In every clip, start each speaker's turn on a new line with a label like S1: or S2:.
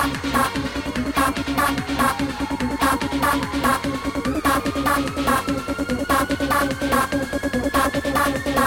S1: Thank you.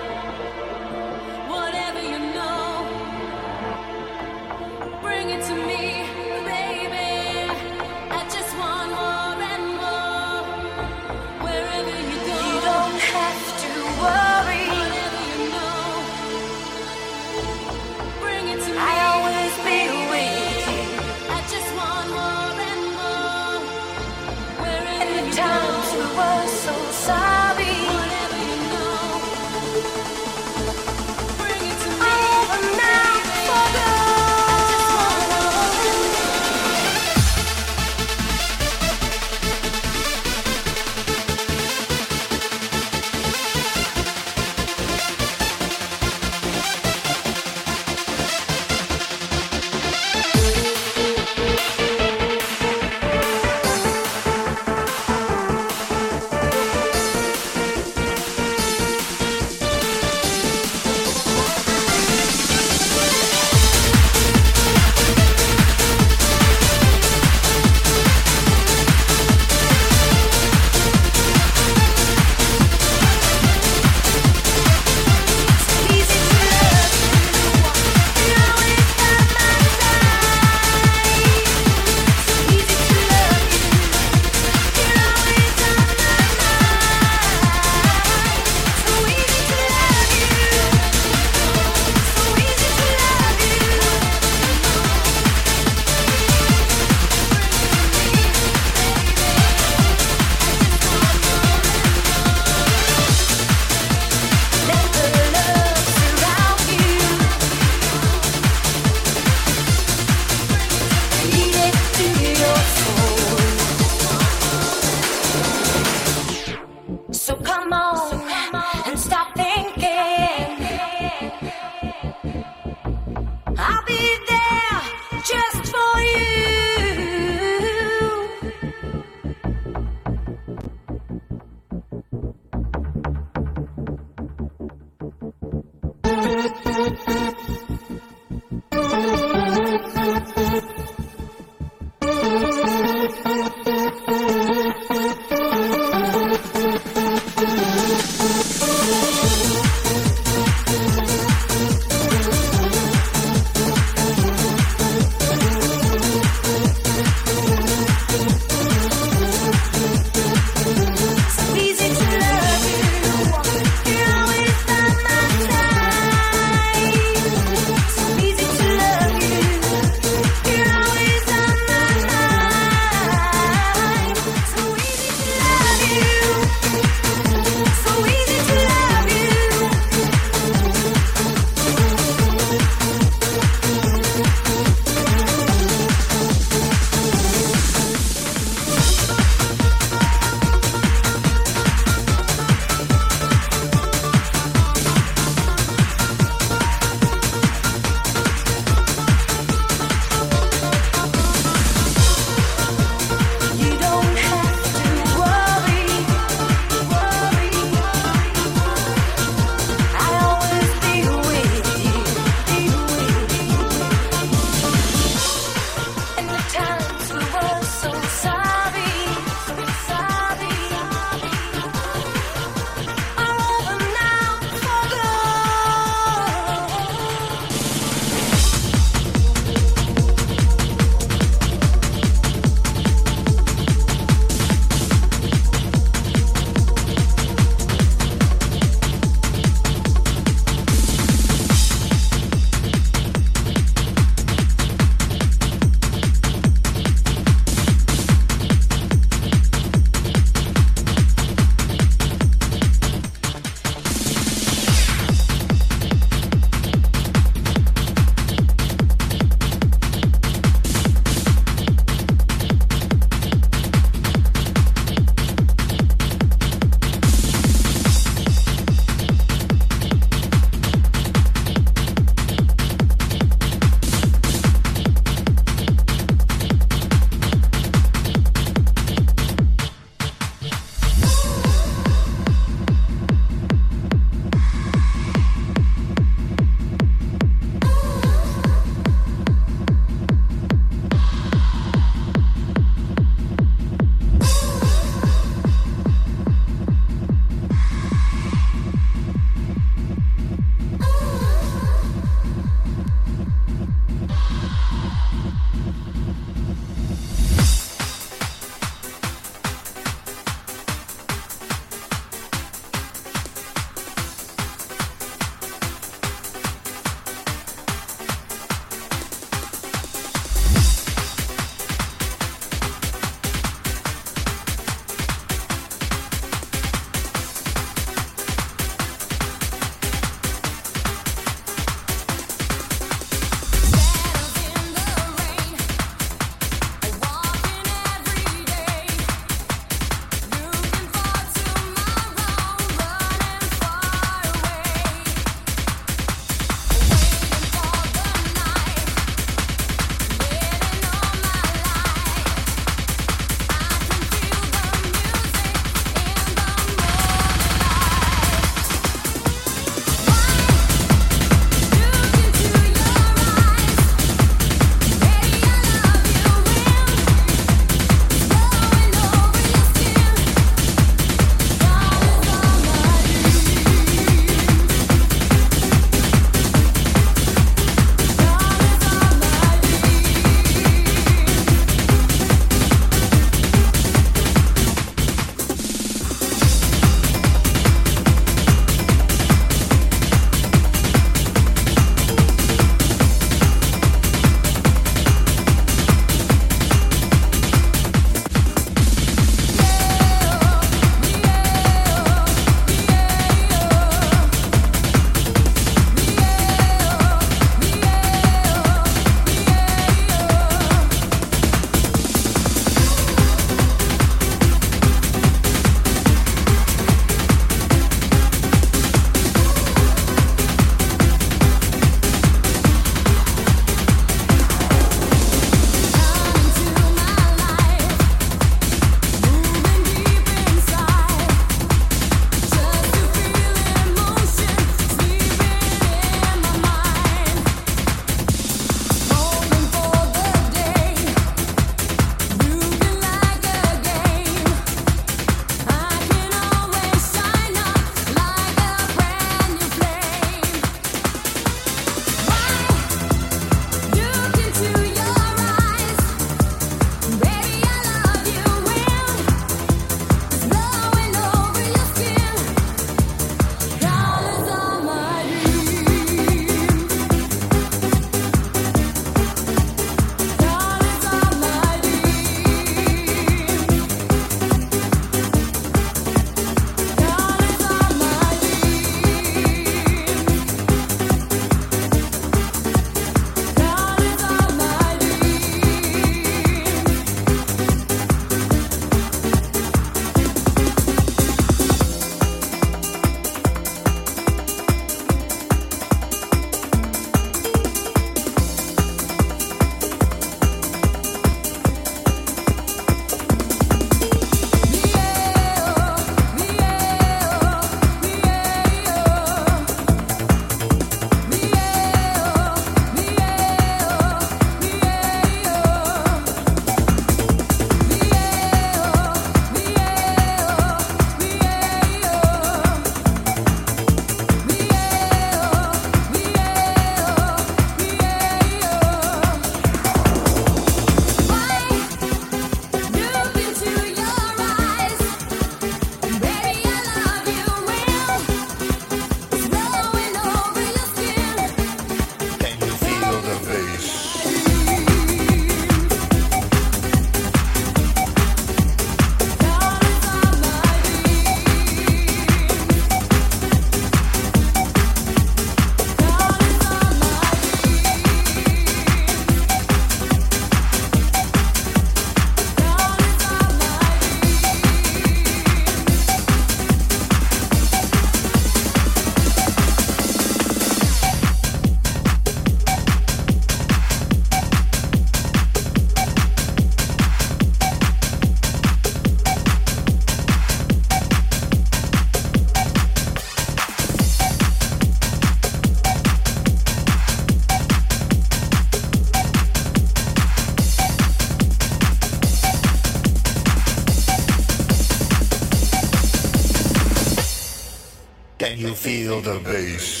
S2: Feel the bass.